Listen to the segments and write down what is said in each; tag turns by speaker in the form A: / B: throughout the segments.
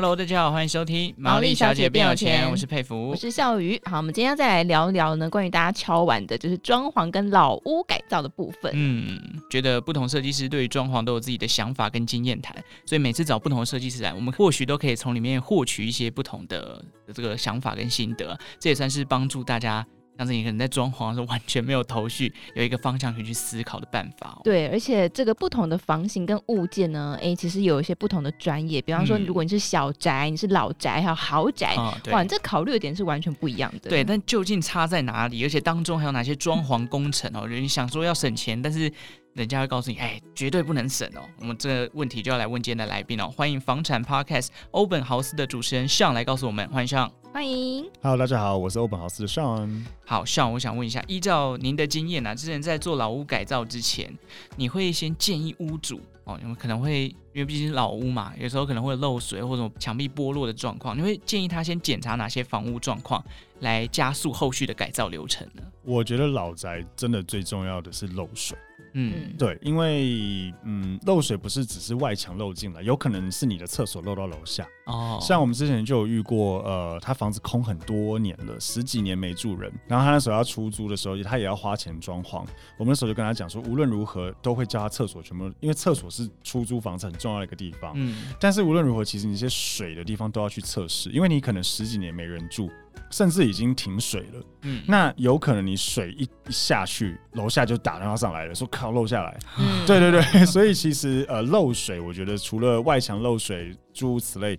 A: Hello，大家好，欢迎收听《毛利小姐变有钱》，我是佩服，
B: 我是笑瑜。好，我们今天要再来聊一聊呢，关于大家敲完的，就是装潢跟老屋改造的部分。
A: 嗯，觉得不同设计师对于装潢都有自己的想法跟经验谈，所以每次找不同的设计师来，我们或许都可以从里面获取一些不同的这个想法跟心得，这也算是帮助大家。像是你可能在装潢的时候完全没有头绪，有一个方向可以去思考的办法哦。
B: 对，而且这个不同的房型跟物件呢，哎，其实有一些不同的专业。比方说，如果你是小宅，嗯、你是老宅，还有豪宅，哦、哇，你这考虑的点是完全不一样的。
A: 对，但究竟差在哪里？而且当中还有哪些装潢工程哦？人想说要省钱，但是人家会告诉你，哎，绝对不能省哦。我们这个问题就要来问今天的来宾哦，欢迎房产 Podcast 欧本豪斯的主持人向来告诉我们，欢迎尚。
B: 欢迎
C: ，Hello，大家好，我是欧本豪斯的 Sean。
A: 好，，Sean，，我想问一下，依照您的经验啊，之前在做老屋改造之前，你会先建议屋主哦，你们可能会因为毕竟是老屋嘛，有时候可能会漏水或者墙壁剥落的状况，你会建议他先检查哪些房屋状况，来加速后续的改造流程呢？
C: 我觉得老宅真的最重要的是漏水。嗯，对，因为嗯，漏水不是只是外墙漏进来，有可能是你的厕所漏到楼下。哦，像我们之前就有遇过，呃，他房子空很多年了，十几年没住人，然后他那时候要出租的时候，他也要花钱装潢。我们那时候就跟他讲说，无论如何都会叫他厕所全部，因为厕所是出租房子很重要的一个地方。嗯，但是无论如何，其实你一些水的地方都要去测试，因为你可能十几年没人住。甚至已经停水了，嗯，那有可能你水一一下去，楼下就打电话上来了，说靠漏下来，嗯，对对对，所以其实呃漏水，我觉得除了外墙漏水诸如此类，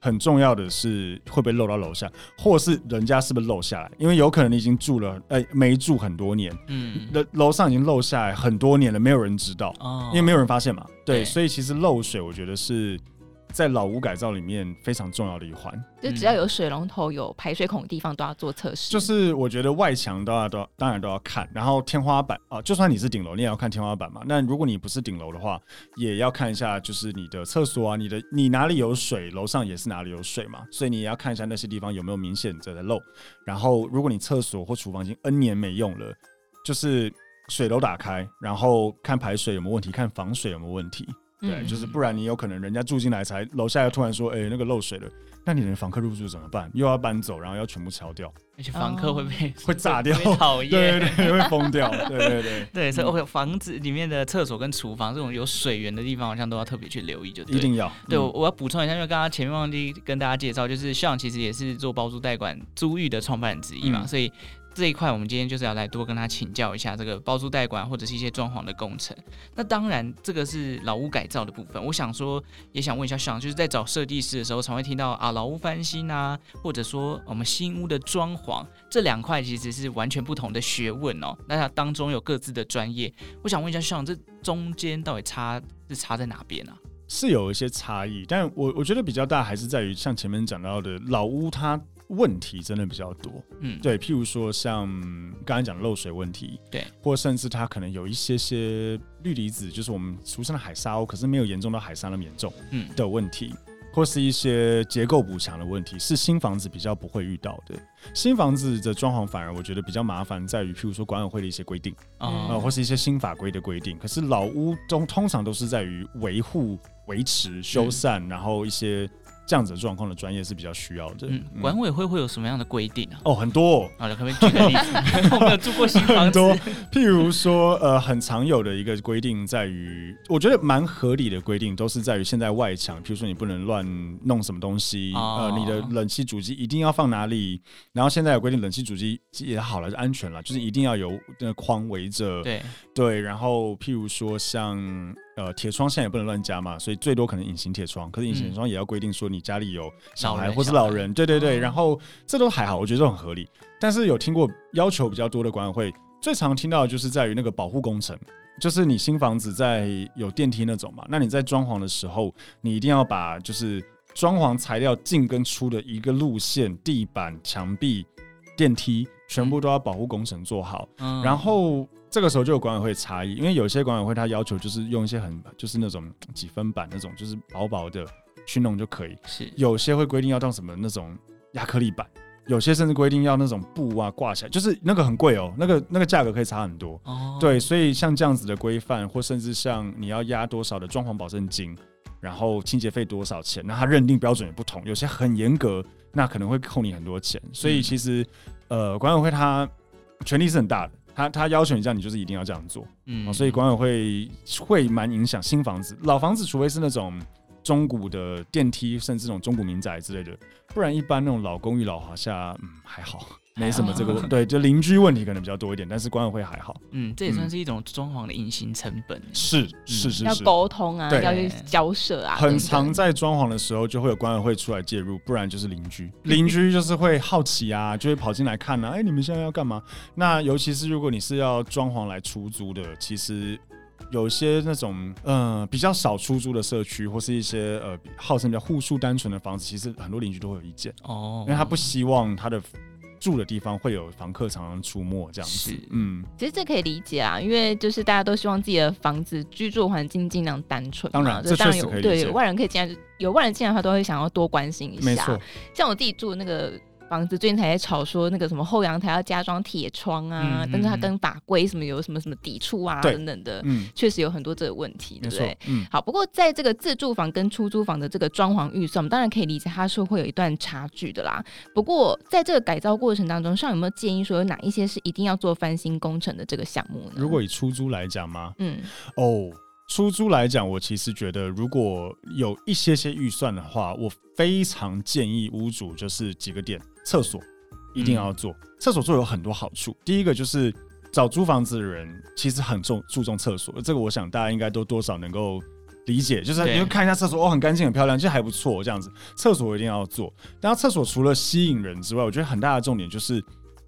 C: 很重要的是会不会漏到楼下，或是人家是不是漏下来，因为有可能你已经住了，呃，没住很多年，嗯，楼楼上已经漏下来很多年了，没有人知道，哦，因为没有人发现嘛，对，所以其实漏水，我觉得是。在老屋改造里面非常重要的一环，
B: 就只要有水龙头、有排水孔的地方都要做测试。
C: 就是我觉得外墙都要都要当然都要看，然后天花板啊，就算你是顶楼，你也要看天花板嘛。那如果你不是顶楼的话，也要看一下，就是你的厕所啊，你的你哪里有水，楼上也是哪里有水嘛。所以你也要看一下那些地方有没有明显的漏。然后如果你厕所或厨房已经 N 年没用了，就是水都打开，然后看排水有没有问题，看防水有没有问题。对，嗯、就是不然你有可能人家住进来才楼下又突然说，哎、欸，那个漏水了，那你的房客入住怎么办？又要搬走，然后要全部敲掉，
A: 而且房客会被、
C: 哦、会炸掉，
A: 讨 厌，
C: 对对对，会疯掉，对对对
A: 对，所以 OK，房子里面的厕所跟厨房这种有水源的地方，好像都要特别去留意，就对，
C: 一定要。
A: 对，我我要补充一下，因为刚刚前面忘记跟大家介绍，就是像其实也是做包租代管租寓的创办人之一嘛，嗯、所以。这一块，我们今天就是要来多跟他请教一下这个包租代管或者是一些装潢的工程。那当然，这个是老屋改造的部分。我想说，也想问一下尚，就是在找设计师的时候，常会听到啊老屋翻新啊，或者说我们新屋的装潢，这两块其实是完全不同的学问哦。那它当中有各自的专业，我想问一下尚，这中间到底差是差在哪边啊？
C: 是有一些差异，但我我觉得比较大还是在于像前面讲到的老屋它。问题真的比较多，嗯，对，譬如说像刚才讲的漏水问题，
A: 对，
C: 或甚至它可能有一些些氯离子，就是我们俗称的海沙哦，可是没有严重到海沙那么严重，嗯的问题，嗯、或是一些结构补强的问题，是新房子比较不会遇到的。新房子的装潢反而我觉得比较麻烦，在于譬如说管委会的一些规定啊，嗯、或是一些新法规的规定。可是老屋中通常都是在于维护、维持、修缮，嗯、然后一些。这样子状况的专业是比较需要的。嗯，
A: 管委会会有什么样的规定啊？
C: 哦，很多。
A: 好了，可不可以举个例子？我没有住过新房子。
C: 很多，譬如说，呃，很常有的一个规定在于，我觉得蛮合理的规定，都是在于现在外墙，譬如说你不能乱弄什么东西，哦、呃，你的冷气主机一定要放哪里。然后现在有规定，冷气主机也好了，就安全了，就是一定要有那个框围着。
A: 对
C: 对，然后譬如说像。呃，铁窗现在也不能乱加嘛，所以最多可能隐形铁窗。可是隐形铁窗也要规定说你家里有小孩或是老人，对对对。然后这都还好，我觉得都很合理。但是有听过要求比较多的管委会，最常听到的就是在于那个保护工程，就是你新房子在有电梯那种嘛，那你在装潢的时候，你一定要把就是装潢材料进跟出的一个路线，地板、墙壁、电梯全部都要保护工程做好，然后。这个时候就有管委会差异，因为有些管委会他要求就是用一些很就是那种几分板那种就是薄薄的去弄就可以。
A: 是，
C: 有些会规定要当什么那种亚克力板，有些甚至规定要那种布啊挂起来，就是那个很贵哦，那个那个价格可以差很多。哦，对，所以像这样子的规范，或甚至像你要压多少的装潢保证金，然后清洁费多少钱，那他认定标准也不同，有些很严格，那可能会扣你很多钱。所以其实，嗯、呃，管委会他权力是很大的。他他要求你这样，你就是一定要这样做，嗯，所以管委会会蛮影响新房子，老房子除非是那种中古的电梯，甚至这种中古民宅之类的，不然一般那种老公寓、老华夏，嗯，还好。没什么，这个、哦、对，就邻居问题可能比较多一点，但是管委会还好。
A: 嗯，这也算是一种装潢的隐形成本。
C: 是是是，
B: 要沟通啊，要去交涉啊。
C: 很常在装潢的时候就会有管委会出来介入，不然就是邻居。邻居就是会好奇啊，就会跑进来看啊。哎，你们现在要干嘛？那尤其是如果你是要装潢来出租的，其实有些那种嗯、呃、比较少出租的社区，或是一些呃号称比较户数单纯的房子，其实很多邻居都会有意见哦，因为他不希望他的。住的地方会有房客常常出没，这样子。嗯，
B: 其实这可以理解啊，因为就是大家都希望自己的房子居住环境尽量单纯。
C: 当然，这当然有
B: 对有外人可以进来，有外人进来的话，都会想要多关心一下。没错，像我自己住的那个。房子最近才在吵说那个什么后阳台要加装铁窗啊，嗯、但是它跟法规什么有什么什么抵触啊等等的，确、嗯、实有很多这个问题，对不对？嗯、好，不过在这个自住房跟出租房的这个装潢预算，我们当然可以理解它是会有一段差距的啦。不过在这个改造过程当中，上有没有建议说有哪一些是一定要做翻新工程的这个项目呢？
C: 如果以出租来讲吗？嗯，哦。Oh. 出租来讲，我其实觉得，如果有一些些预算的话，我非常建议屋主就是几个点：厕所一定要做，厕所做有很多好处。第一个就是找租房子的人其实很重注重厕所，这个我想大家应该都多少能够理解，就是你会看一下厕所哦，很干净很漂亮，其实还不错这样子。厕所一定要做，但厕所除了吸引人之外，我觉得很大的重点就是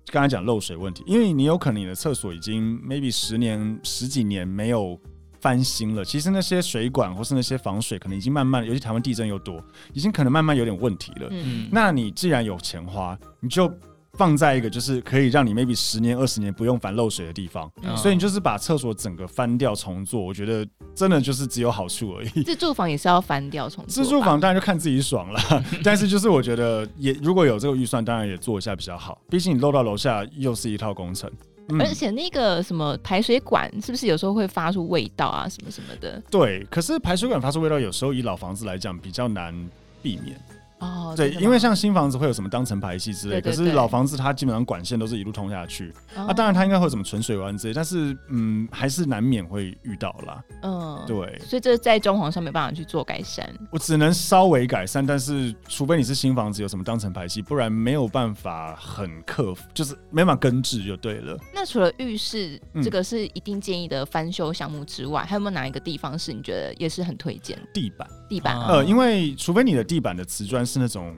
C: 刚才讲漏水问题，因为你有可能你的厕所已经 maybe 十年十几年没有。翻新了，其实那些水管或是那些防水，可能已经慢慢，尤其台湾地震又多，已经可能慢慢有点问题了。嗯，那你既然有钱花，你就放在一个就是可以让你 maybe 十年、二十年不用烦漏水的地方。嗯，所以你就是把厕所整个翻掉重做，我觉得真的就是只有好处而已。
B: 自住房也是要翻掉重做，
C: 自住房当然就看自己爽了。但是就是我觉得也如果有这个预算，当然也做一下比较好。毕竟你漏到楼下又是一套工程。
B: 而且那个什么排水管是不是有时候会发出味道啊，什么什么的？
C: 对，可是排水管发出味道，有时候以老房子来讲比较难避免。哦，对，因为像新房子会有什么当层排气之类，可是老房子它基本上管线都是一路通下去。哦、啊，当然它应该会有什么存水弯之类，但是嗯，还是难免会遇到啦。嗯，对，
B: 所以这在装潢上没办法去做改善。
C: 我只能稍微改善，但是除非你是新房子有什么当层排气，不然没有办法很克服，就是没办法根治就对了。
B: 那除了浴室这个是一定建议的翻修项目之外，嗯、还有没有哪一个地方是你觉得也是很推荐？
C: 地板，
B: 地板，
C: 呃，因为除非你的地板的瓷砖。是那种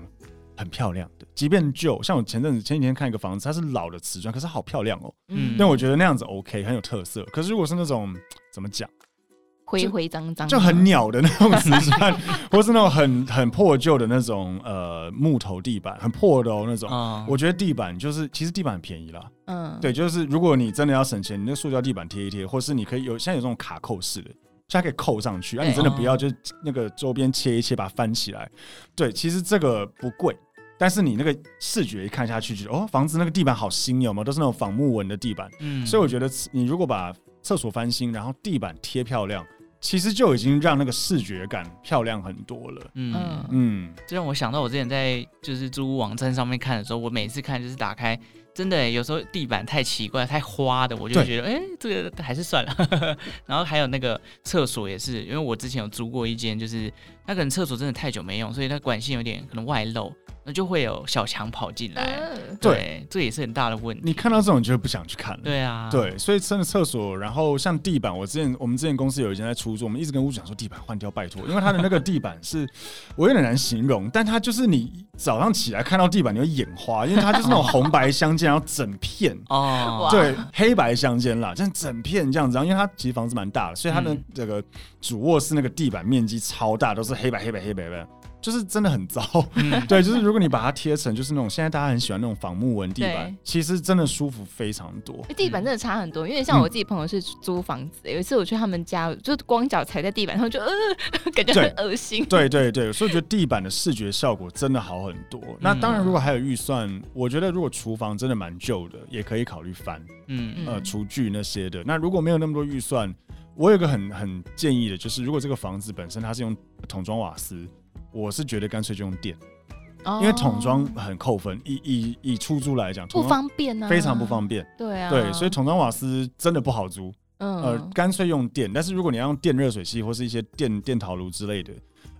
C: 很漂亮的，即便旧，像我前阵子前几天看一个房子，它是老的瓷砖，可是好漂亮哦。嗯，但我觉得那样子 OK，很有特色。可是如果是那种怎么讲，
B: 灰灰脏脏，
C: 就很鸟的那种瓷砖，或是那种很很破旧的那种呃木头地板，很破的哦那种。嗯，我觉得地板就是其实地板很便宜啦。嗯，对，就是如果你真的要省钱，你那塑胶地板贴一贴，或是你可以有现在有这种卡扣式的。它可以扣上去，啊，你真的不要就那个周边切一切，把它翻起来。对，其实这个不贵，但是你那个视觉一看下去，觉得哦，房子那个地板好新，有吗？都是那种仿木纹的地板。嗯，所以我觉得你如果把厕所翻新，然后地板贴漂亮，其实就已经让那个视觉感漂亮很多了。嗯
A: 嗯，这让我想到我之前在就是租屋网站上面看的时候，我每次看就是打开。真的，有时候地板太奇怪、太花的，我就觉得，哎、欸，这个还是算了。然后还有那个厕所也是，因为我之前有租过一间，就是那可能厕所真的太久没用，所以它管线有点可能外漏。那就会有小强跑进来，对，对，这也是很大的问题。
C: 你看到这种，你就不想去看了。
A: 对啊，
C: 对，所以真的厕所，然后像地板，我之前我们之前公司有一间在出租，我们一直跟屋主讲说地板换掉，拜托，因为它的那个地板是，我有点难形容，但它就是你早上起来看到地板你会眼花，因为它就是那种红白相间，然后整片哦，对，黑白相间啦，这样整片这样子，然后因为它其实房子蛮大的，所以它的这个主卧室那个地板面积超大，都是黑白黑白黑白的。就是真的很糟。嗯、对，就是如果你把它贴成就是那种现在大家很喜欢那种仿木纹地板，其实真的舒服非常多。
B: 地板真的差很多，因为像我自己朋友是租房子，嗯、有一次我去他们家，就光脚踩在地板上就 呃，感觉很恶心。
C: 对对对，所以我觉得地板的视觉效果真的好很多。嗯、那当然，如果还有预算，我觉得如果厨房真的蛮旧的，也可以考虑翻。嗯呃，厨具那些的。那如果没有那么多预算，我有个很很建议的，就是如果这个房子本身它是用桶装瓦斯，我是觉得干脆就用电，哦、因为桶装很扣分。以以以出租来讲，
B: 不方便啊，
C: 非常不方便。
B: 对啊，
C: 对，所以桶装瓦斯真的不好租。嗯，呃，干脆用电。但是如果你要用电热水器或是一些电电陶炉之类的，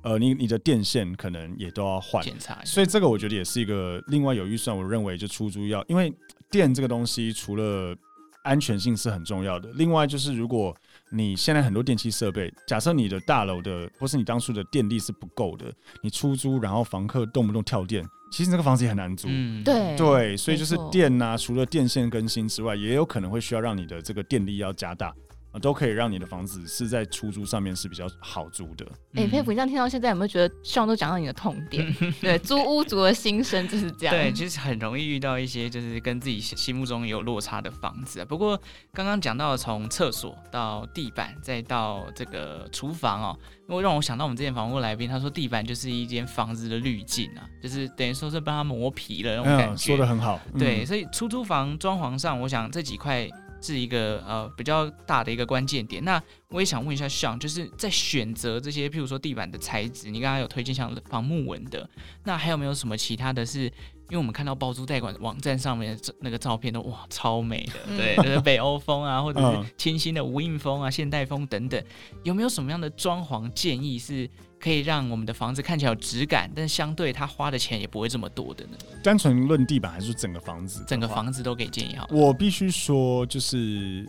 C: 呃，你你的电线可能也都要换检查。所以这个我觉得也是一个另外有预算，我认为就出租要，因为电这个东西除了安全性是很重要的，另外就是如果你现在很多电器设备，假设你的大楼的或是你当初的电力是不够的，你出租然后房客动不动跳电，其实那个房子也很难租。
B: 嗯，对
C: 对，所以就是电呐、啊，除了电线更新之外，也有可能会需要让你的这个电力要加大。都可以让你的房子是在出租上面是比较好租的。
B: 哎、欸，佩服，你这样听到现在有没有觉得希望都讲到你的痛点？对，租屋族的心声就是这样。
A: 对，其实很容易遇到一些就是跟自己心目中有落差的房子啊。不过刚刚讲到从厕所到地板再到这个厨房哦，因为让我想到我们之前访问来宾，他说地板就是一间房子的滤镜啊，就是等于说是帮他磨皮了那种感觉。
C: 说的很好。
A: 嗯、对，所以出租房装潢上，我想这几块。是一个呃比较大的一个关键点。那我也想问一下，Sean，就是在选择这些，譬如说地板的材质，你刚刚有推荐像仿木纹的，那还有没有什么其他的是？因为我们看到包租代管网站上面的那个照片都哇超美的，对，就是北欧风啊，或者是清新的无印风啊、现代风等等，有没有什么样的装潢建议是？可以让我们的房子看起来有质感，但相对他花的钱也不会这么多的呢。
C: 单纯论地板还是整个房子？
A: 整个房子都给建议好。
C: 我必须说，就是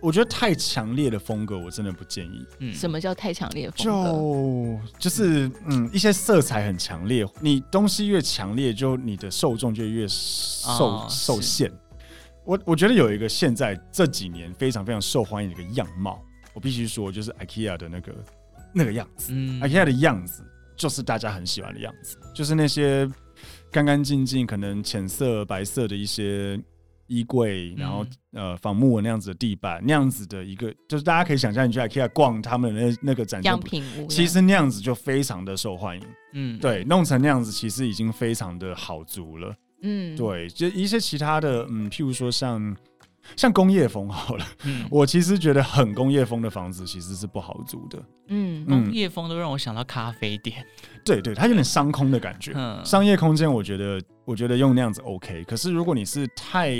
C: 我觉得太强烈的风格，我真的不建议。
B: 嗯，什么叫太强烈的风
C: 格？就就是嗯，一些色彩很强烈，你东西越强烈，就你的受众就越受、哦、受限。我我觉得有一个现在这几年非常非常受欢迎的一个样貌，我必须说，就是 IKEA 的那个。那个样子，IKEA 的样子就是大家很喜欢的样子，就是那些干干净净、可能浅色、白色的一些衣柜，然后呃仿木纹那样子的地板，那样子的一个，就是大家可以想象，你去 IKEA 逛他们的那那个展样品屋，其实那样子就非常的受欢迎。嗯，对，弄成那样子其实已经非常的好足了。嗯，对，就一些其他的，嗯，譬如说像。像工业风好了，嗯，我其实觉得很工业风的房子其实是不好租的。
A: 嗯，工业风都让我想到咖啡店。
C: 对对，它有点商空的感觉。嗯，商业空间我觉得，我觉得用那样子 OK。可是如果你是太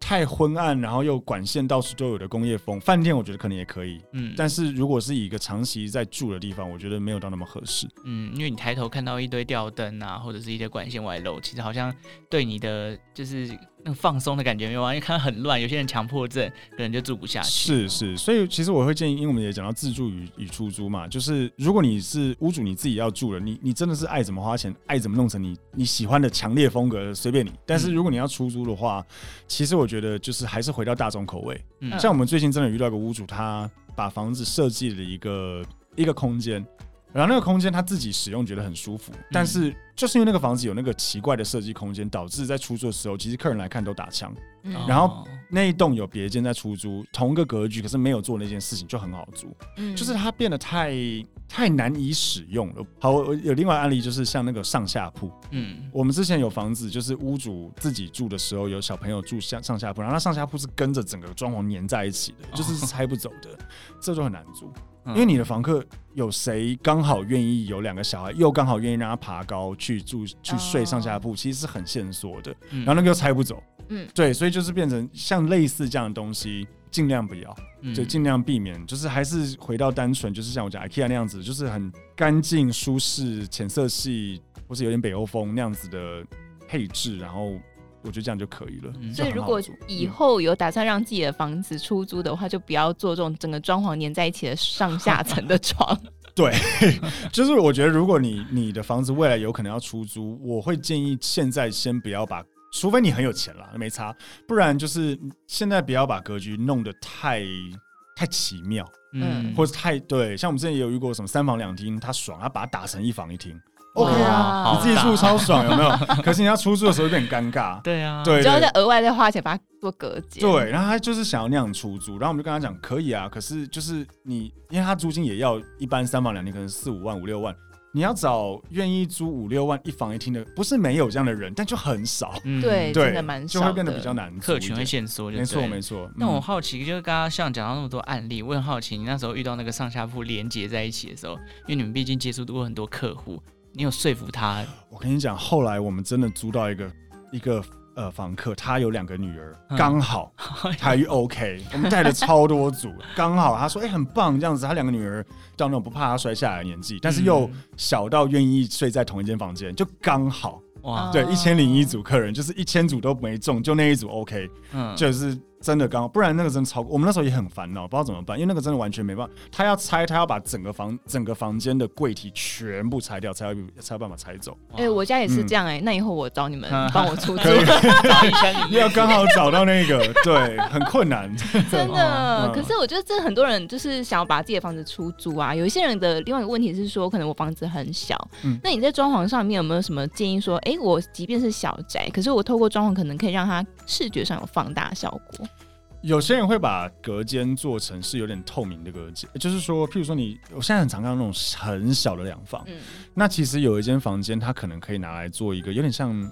C: 太昏暗，然后又管线到处都有的工业风饭店，我觉得可能也可以。嗯，但是如果是以一个长期在住的地方，我觉得没有到那么合适。
A: 嗯，因为你抬头看到一堆吊灯啊，或者是一些管线外露，其实好像对你的就是。那放松的感觉没有啊？因为看很乱，有些人强迫症可能就住不下去。
C: 是是，所以其实我会建议，因为我们也讲到自住与与出租嘛，就是如果你是屋主，你自己要住了，你你真的是爱怎么花钱，爱怎么弄成你你喜欢的强烈风格，随便你。但是如果你要出租的话，嗯、其实我觉得就是还是回到大众口味。嗯、像我们最近真的遇到一个屋主，他把房子设计了一个一个空间。然后那个空间他自己使用觉得很舒服，但是就是因为那个房子有那个奇怪的设计空间，导致在出租的时候，其实客人来看都打枪。然后那一栋有别间在出租，同一个格局，可是没有做那件事情就很好租。嗯就是它变得太太难以使用了。好，我有另外案例，就是像那个上下铺。嗯，我们之前有房子，就是屋主自己住的时候，有小朋友住上上下铺，然后那上下铺是跟着整个装潢粘在一起的，就是拆不走的，这就很难租。因为你的房客有谁刚好愿意有两个小孩，又刚好愿意让他爬高去住去睡上下铺，其实是很线索的。然后那个又拆不走，嗯，对，所以就是变成像类似这样的东西，尽量不要，就尽量避免，就是还是回到单纯，就是像我讲 IKEA 那样子，就是很干净、舒适、浅色系，或是有点北欧风那样子的配置，然后。我觉得这样就可以了。
B: 所以如果以后有打算让自己的房子出租的话，就不要做这种整个装潢粘在一起的上下层的床。
C: 对，就是我觉得如果你你的房子未来有可能要出租，我会建议现在先不要把，除非你很有钱了，没差，不然就是现在不要把格局弄得太太奇妙，嗯，或者太对，像我们之前也有遇过什么三房两厅，他爽，他把它打成一房一厅。OK 啊，你自己住超爽，有没有？可是你要出租的时候有点尴尬。
A: 对啊，
C: 对，
B: 就要再额外再花钱把它做隔间。
C: 对，然后他就是想要那样出租，然后我们就跟他讲可以啊，可是就是你，因为他租金也要一般三房两厅，可能四五万、五六万。你要找愿意租五六万一房一厅的，不是没有这样的人，但就很少。
B: 嗯，对，真的蛮少，
C: 就会变得比较难，
A: 客群会限缩。
C: 没错，没错。
A: 那我好奇，就是刚刚像讲到那么多案例，我很好奇，你那时候遇到那个上下铺连接在一起的时候，因为你们毕竟接触过很多客户，你有说服他？
C: 我跟你讲，后来我们真的租到一个一个。呃，房客他有两个女儿，刚好 台语 OK，我们带了超多组，刚好他说哎、欸、很棒这样子，他两个女儿到那种不怕他摔下来的年纪，但是又小到愿意睡在同一间房间，就刚好哇，对，一千零一组客人，就是一千组都没中，就那一组 OK，嗯，就是。真的刚好，不然那个真的超过。我们那时候也很烦恼，不知道怎么办，因为那个真的完全没办法。他要拆，他要把整个房整个房间的柜体全部拆掉，才有才有办法拆走。
B: 哎、欸，我家也是这样哎、欸嗯。那以后我找你们帮我出租，
C: 要刚好找到那个，对，很困难，
B: 真的。可是我觉得这很多人就是想要把自己的房子出租啊。有一些人的另外一个问题是说，可能我房子很小，嗯、那你在装潢上面有没有什么建议？说，哎、欸，我即便是小宅，可是我透过装潢可能可以让它视觉上有放大效果。
C: 有些人会把隔间做成是有点透明的隔间，就是说，譬如说你，我现在很常看到那种很小的两房，嗯，那其实有一间房间，它可能可以拿来做一个有点像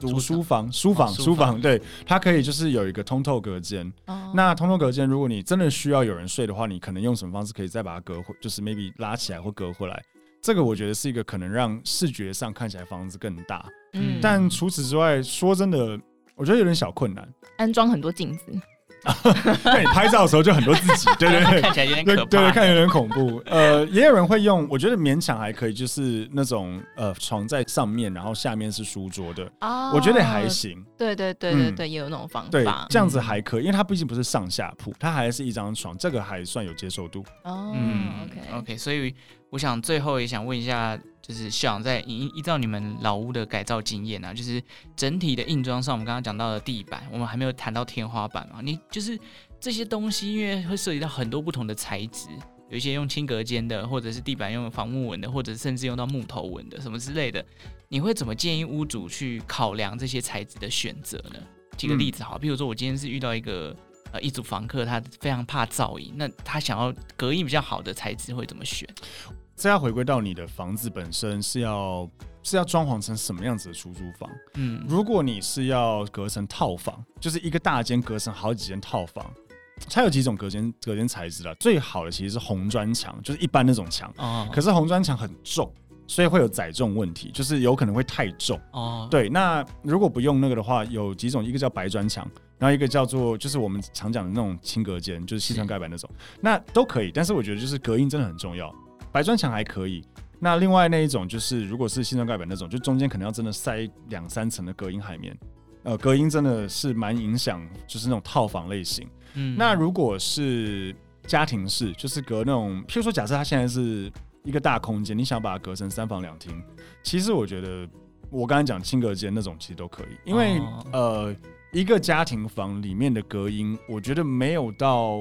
C: 读书房、书房、书房，对，它可以就是有一个通透隔间。哦，那通透隔间，如果你真的需要有人睡的话，你可能用什么方式可以再把它隔回，就是 maybe 拉起来或隔回来。这个我觉得是一个可能让视觉上看起来房子更大。嗯，但除此之外，说真的，我觉得有点小困难，
B: 安装很多镜子。
C: 那你拍照的时候就很多自己，对对对，
A: 看起来有点可怕，
C: 对，对对，看起来有点恐怖。呃，也有人会用，我觉得勉强还可以，就是那种呃床在上面，然后下面是书桌的，哦，我觉得还行。
B: 对对对对对，嗯，也有那种方法，
C: 对，这样子还可以，因为它毕竟不是上下铺，它还是一张床，这个还算有接受度。
B: 哦，嗯，OK。
A: OK，所以我想最后也想问一下。就是想在依依照你们老屋的改造经验啊，就是整体的硬装上，我们刚刚讲到的地板，我们还没有谈到天花板嘛。你就是这些东西，因为会涉及到很多不同的材质，有一些用轻隔间的，或者是地板用防木纹的，或者甚至用到木头纹的什么之类的。你会怎么建议屋主去考量这些材质的选择呢？举个例子好，比如说我今天是遇到一个呃一组房客，他非常怕噪音，那他想要隔音比较好的材质会怎么选？
C: 这要回归到你的房子本身是要是要装潢成什么样子的出租房？嗯，如果你是要隔成套房，就是一个大间隔成好几间套房，它有几种隔间隔间材质啦。最好的其实是红砖墙，就是一般那种墙。哦。可是红砖墙很重，所以会有载重问题，就是有可能会太重。哦。对，那如果不用那个的话，有几种，一个叫白砖墙，然后一个叫做就是我们常讲的那种轻隔间，就是矽酸盖板那种，那都可以。但是我觉得就是隔音真的很重要。白砖墙还可以，那另外那一种就是，如果是新装盖板那种，就中间可能要真的塞两三层的隔音海绵，呃，隔音真的是蛮影响，就是那种套房类型。嗯，那如果是家庭式，就是隔那种，譬如说，假设它现在是一个大空间，你想把它隔成三房两厅，其实我觉得我刚才讲轻隔间那种其实都可以，因为、哦、呃，一个家庭房里面的隔音，我觉得没有到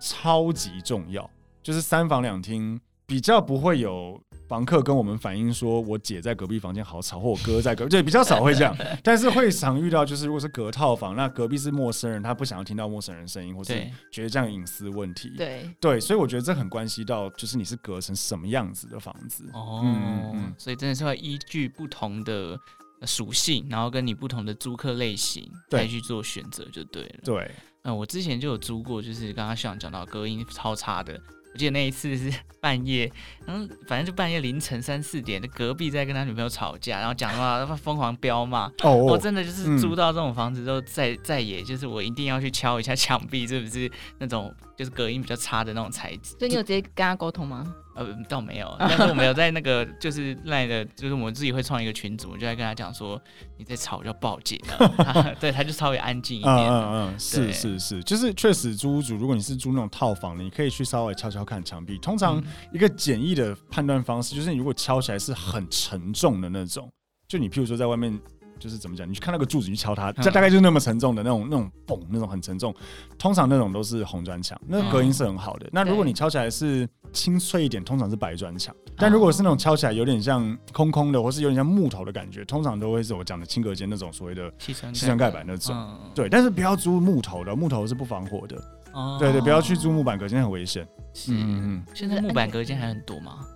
C: 超级重要，就是三房两厅。比较不会有房客跟我们反映说，我姐在隔壁房间好吵，或我哥在隔壁，对，比较少会这样，但是会常遇到，就是如果是隔套房，那隔壁是陌生人，他不想要听到陌生人声音，或是觉得这样隐私问题，
B: 对。
C: 对，所以我觉得这很关系到，就是你是隔成什么样子的房子。
A: 哦，嗯嗯，所以真的是会依据不同的属性，然后跟你不同的租客类型再去做选择就对了，
C: 对，
A: 嗯，我之前就有租过，就是刚刚像讲到隔音超差的。我记得那一次是 半夜，然后反正就半夜凌晨三四点，隔壁在跟他女朋友吵架，然后讲的话疯狂飙骂。哦，我真的就是租到这种房子之后，再再也就是我一定要去敲一下墙壁，是不是那种就是隔音比较差的那种材质？
B: 所以你有直接跟他沟通吗？
A: 呃，倒没有，但是我们有在那个就是赖的，就是我们自己会创一个群组，我就在跟他讲说，你在吵就要报警，对，他就稍微安静一点。嗯
C: 嗯嗯，是是是，就是确实租屋主，如果你是租那种套房的，你可以去稍微敲敲看墙壁。通常一个简易的判断方式，就是你如果敲起来是很沉重的那种，就你譬如说在外面就是怎么讲？你去看那个柱子，你去敲它，这大概就是那么沉重的那种那种嘣，那种很沉重。通常那种都是红砖墙，那隔音是很好的。那如果你敲起来是清脆一点，通常是白砖墙。但如果是那种敲起来有点像空空的，或是有点像木头的感觉，通常都会是我讲的轻隔间那种所谓的气层盖板那种。对，但是不要租木头的，木头是不防火的。哦对对，不要去租木板隔间，很危险。
A: 嗯嗯，现在木板隔间还很多吗？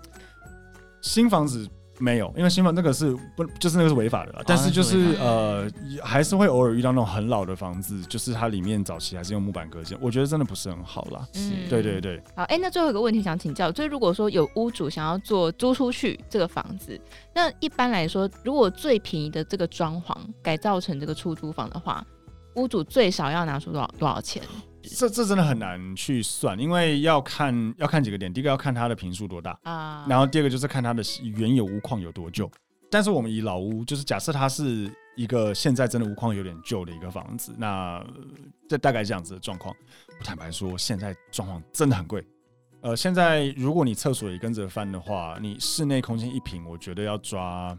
C: 新房子没有，因为新房那个是不就是那个是违法的啦。但是就是呃，还是会偶尔遇到那种很老的房子，就是它里面早期还是用木板隔间，我觉得真的不是很好啦。嗯，对对对。
B: 好，哎，那最后一个问题想请教，就是如果说有屋主想要做租出去这个房子，那一般来说，如果最便宜的这个装潢改造成这个出租房的话，屋主最少要拿出多少多少钱？
C: 这这真的很难去算，因为要看要看几个点。第一个要看它的坪数多大啊，然后第二个就是看它的原有屋况有多旧。但是我们以老屋，就是假设它是一个现在真的屋况有点旧的一个房子，那这大概这样子的状况。我坦白说，现在状况真的很贵。呃，现在如果你厕所也跟着翻的话，你室内空间一平，我觉得要抓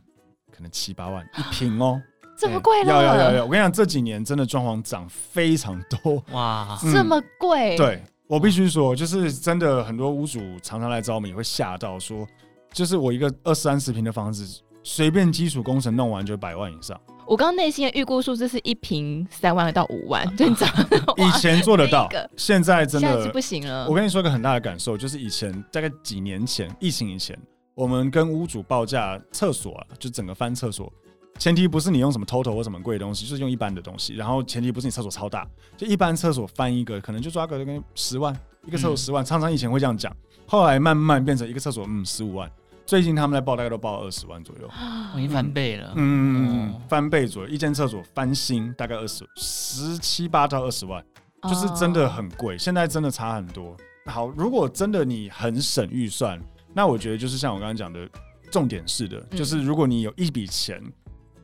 C: 可能七八万一平哦。
B: 这么贵了？
C: 要要要要！我跟你讲，这几年真的装潢涨非常多
B: 哇，嗯、这么贵？
C: 对，我必须说，就是真的很多屋主常常来找我们，也会吓到说，就是我一个二三十平的房子，随便基础工程弄完就百万以上。
B: 我刚刚内心的预估数字是一平三万到五万，真的。
C: 以前做得到，现在真的
B: 不行了。
C: 我跟你说一个很大的感受，就是以前大概几年前疫情以前，我们跟屋主报价厕所啊，就整个翻厕所。前提不是你用什么 TOTO 或什么贵的东西，就是用一般的东西。然后前提不是你厕所超大，就一般厕所翻一个，可能就抓个跟十万一个厕所十万。常常以前会这样讲，后来慢慢变成一个厕所嗯十五万。最近他们在报大概都报二十万左右，
A: 已经翻倍了。
C: 嗯，翻倍左右，一间厕所翻新大概二十十七八到二十万，就是真的很贵。现在真的差很多。好，如果真的你很省预算，那我觉得就是像我刚刚讲的，重点是的，就是如果你有一笔钱。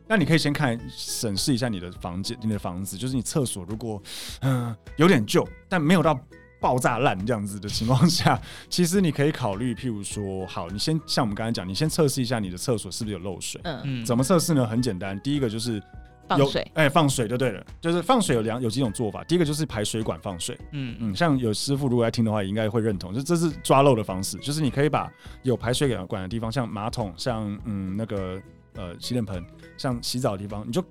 C: 那你可以先看审视一下你的房间，你的房子，就是你厕所如果嗯、呃、有点旧，但没有到爆炸烂这样子的情况下，其实你可以考虑，譬如说，好，你先像我们刚才讲，你先测试一下你的厕所是不是有漏水。嗯嗯。怎么测试呢？很简单，第一个就是有
B: 放水，
C: 哎、欸，放水就对了，就是放水有两有几种做法。第一个就是排水管放水。嗯嗯，像有师傅如果来听的话，也应该会认同，就这是抓漏的方式，就是你可以把有排水管的地方，像马桶，像嗯那个。呃，洗脸盆，像洗澡的地方，你就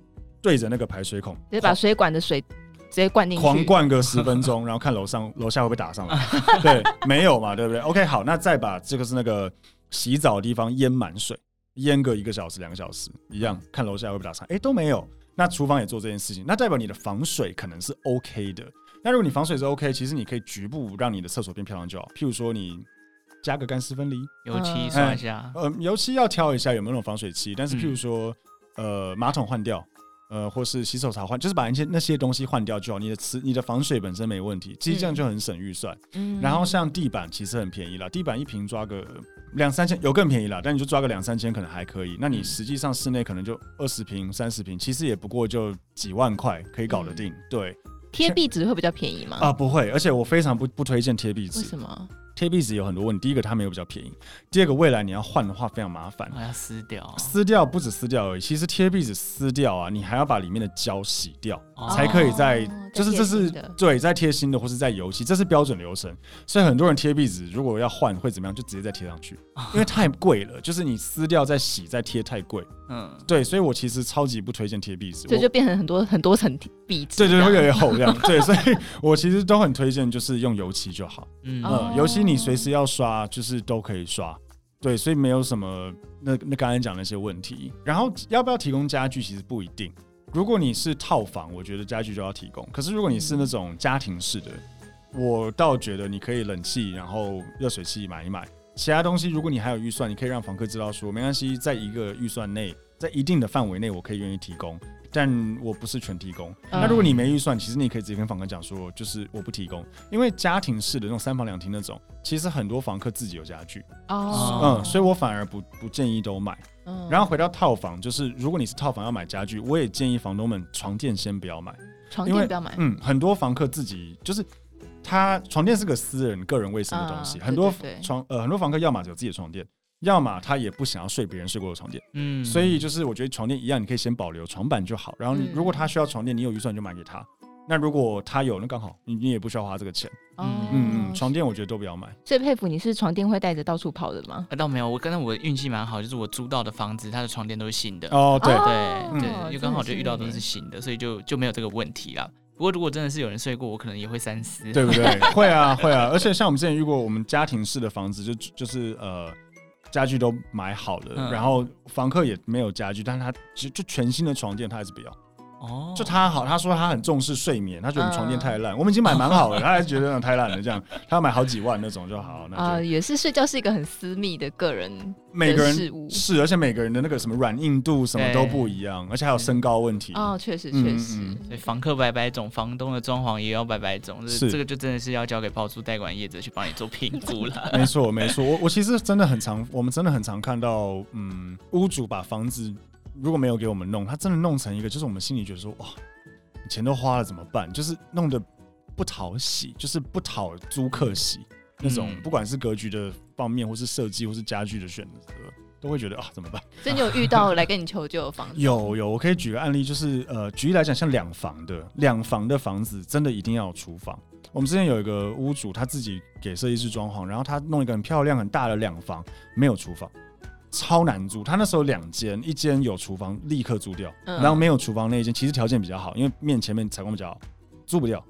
C: 对着那个排水孔，
B: 直接把水管的水直接灌进去，
C: 狂灌个十分钟，然后看楼上 楼下会不会打上来。对，没有嘛，对不对？OK，好，那再把这个是那个洗澡的地方淹满水，淹个一个小时、两个小时，一样看楼下会不会打上。哎，都没有。那厨房也做这件事情，那代表你的防水可能是 OK 的。那如果你防水是 OK，其实你可以局部让你的厕所变漂亮就好。譬如说你。加个干湿分离，
A: 油漆刷一下。
C: 呃，油漆要挑一下有没有那种防水漆。但是，譬如说，呃，马桶换掉，呃，或是洗手槽换，就是把那些那些东西换掉就好。你的瓷，你的防水本身没问题，其实这样就很省预算。嗯。然后像地板其实很便宜了，地板一平抓个两三千，有更便宜了，但你就抓个两三千可能还可以。那你实际上室内可能就二十平、三十平，其实也不过就几万块可以搞得定。对。
B: 贴壁纸会比较便宜吗？
C: 啊，不会，而且我非常不不推荐贴壁纸。
B: 为什么？
C: 贴壁纸有很多问题，第一个它没有比较便宜，第二个未来你要换的话非常麻烦，
A: 还要撕掉，
C: 撕掉不止撕掉而已，其实贴壁纸撕掉啊，你还要把里面的胶洗掉，哦、才可以再，就是这是对再贴新的或是再油漆，这是标准流程，所以很多人贴壁纸如果要换会怎么样，就直接再贴上去，因为太贵了，就是你撕掉再洗再贴太贵，嗯，对，所以我其实超级不推荐贴壁纸，
B: 所以就变成很多很多层
C: 对对，会越来越厚这样，对，所以我其实都很推荐就是用油漆就好，嗯，嗯，油漆。你随时要刷，就是都可以刷，对，所以没有什么那那刚才讲那些问题。然后要不要提供家具，其实不一定。如果你是套房，我觉得家具就要提供。可是如果你是那种家庭式的，我倒觉得你可以冷气，然后热水器买一买。其他东西，如果你还有预算，你可以让房客知道说，没关系，在一个预算内，在一定的范围内，我可以愿意提供。但我不是全提供。那如果你没预算，其实你可以直接跟房客讲说，就是我不提供，因为家庭式的那种三房两厅那种，其实很多房客自己有家具。哦。嗯，所以我反而不不建议都买。嗯。然后回到套房，就是如果你是套房要买家具，我也建议房东们床垫先不要买。
B: 床垫不要买。
C: 嗯，很多房客自己就是他床垫是个私人个人卫生的东西，很多床呃很多房客要么有自己的床垫。要么他也不想要睡别人睡过的床垫。嗯，所以就是我觉得床垫一样，你可以先保留床板就好。然后如果他需要床垫，你有预算就买给他。那如果他有，那刚好你你也不需要花这个钱。嗯嗯嗯，床垫我觉得都不要买。
B: 最佩服你是床垫会带着到处跑的吗？
A: 啊倒没有，我刚才我运气蛮好，就是我租到的房子，它的床垫都是新的。
C: 哦，对
A: 对对，就刚好就遇到都是新的，所以就就没有这个问题了。不过如果真的是有人睡过，我可能也会三思，
C: 对不对？会啊会啊，而且像我们之前遇过，我们家庭式的房子，就就是呃家具都买好了，然后房客也没有家具，但是他就就全新的床垫他还是不要。哦，就他好，他说他很重视睡眠，他觉得我们床垫太烂，我们已经买蛮好了，他还是觉得太烂了，这样他要买好几万那种就好。
B: 啊，也是睡觉是一个很私密的个人
C: 每个人是，而且每个人的那个什么软硬度什么都不一样，而且还有身高问题。
B: 哦，确实确实，
A: 所以房客百百种，房东的装潢也要百百种，是 这个就真的是要交给包租代管业者去帮你做评估了。
C: 没错没错，我我其实真的很常，我们真的很常看到，嗯，屋主把房子。如果没有给我们弄，他真的弄成一个，就是我们心里觉得说，哇，钱都花了怎么办？就是弄得不讨喜，就是不讨租客喜那种。不管是格局的方面，或是设计，或是家具的选择，都会觉得啊，怎么办？
B: 所以你有遇到来跟你求救的房子？
C: 有有，我可以举个案例，就是呃，举例来讲，像两房的两房的房子，真的一定要有厨房。我们之前有一个屋主，他自己给设计师装潢，然后他弄一个很漂亮很大的两房，没有厨房。超难租，他那时候两间，一间有厨房，立刻租掉，嗯、然后没有厨房那一间，其实条件比较好，因为面前面采光比较好，租不掉。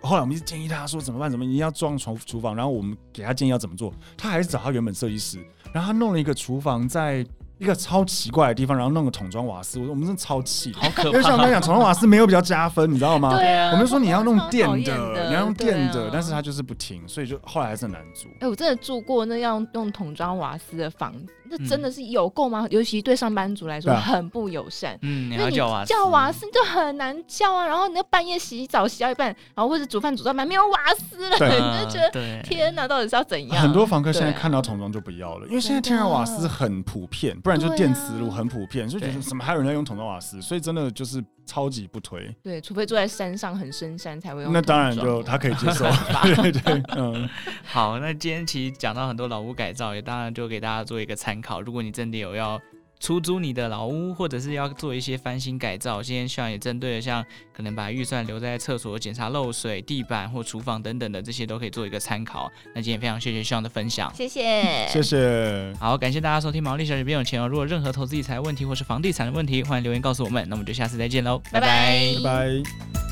C: 后来我们一直建议他说怎么办？怎么一定要装厨厨房？然后我们给他建议要怎么做，他还是找他原本设计师，然后他弄了一个厨房在。一个超奇怪的地方，然后弄个桶装瓦斯，我说我们真的超气，
A: 好可怕。
C: 因为像我跟你讲，桶装瓦斯没有比较加分，你知道吗？
B: 对啊。
C: 我们就说你要弄电的，你要用电的，但是他就是不听，所以就后来还是很难租。
B: 哎，我真的住过那要用桶装瓦斯的房子，那真的是有够吗？尤其对上班族来说很不友善。
A: 嗯，你要叫瓦斯，
B: 叫瓦斯就很难叫啊。然后你要半夜洗澡洗到一半，然后或者煮饭煮到一半没有瓦斯了，你就觉得天哪，到底是要怎样？
C: 很多房客现在看到桶装就不要了，因为现在天然瓦斯很普遍，不然就电磁炉。很普遍，所以觉得什么还有人在用桶装瓦斯，所以真的就是超级不推。
B: 对，除非住在山上很深山才会用。
C: 那当然就他可以接受。对对，嗯。
A: 好，那今天其实讲到很多老屋改造，也当然就给大家做一个参考。如果你真的有要。出租你的老屋，或者是要做一些翻新改造，今天希望也针对了像可能把预算留在厕所检查漏水、地板或厨房等等的这些，都可以做一个参考。那今天非常谢谢希望的分享，
B: 谢谢，
C: 谢谢。
A: 好，感谢大家收听毛利小姐变有钱哦。如果任何投资理财问题或是房地产的问题，欢迎留言告诉我们。那我们就下次再见喽，拜拜，
C: 拜拜。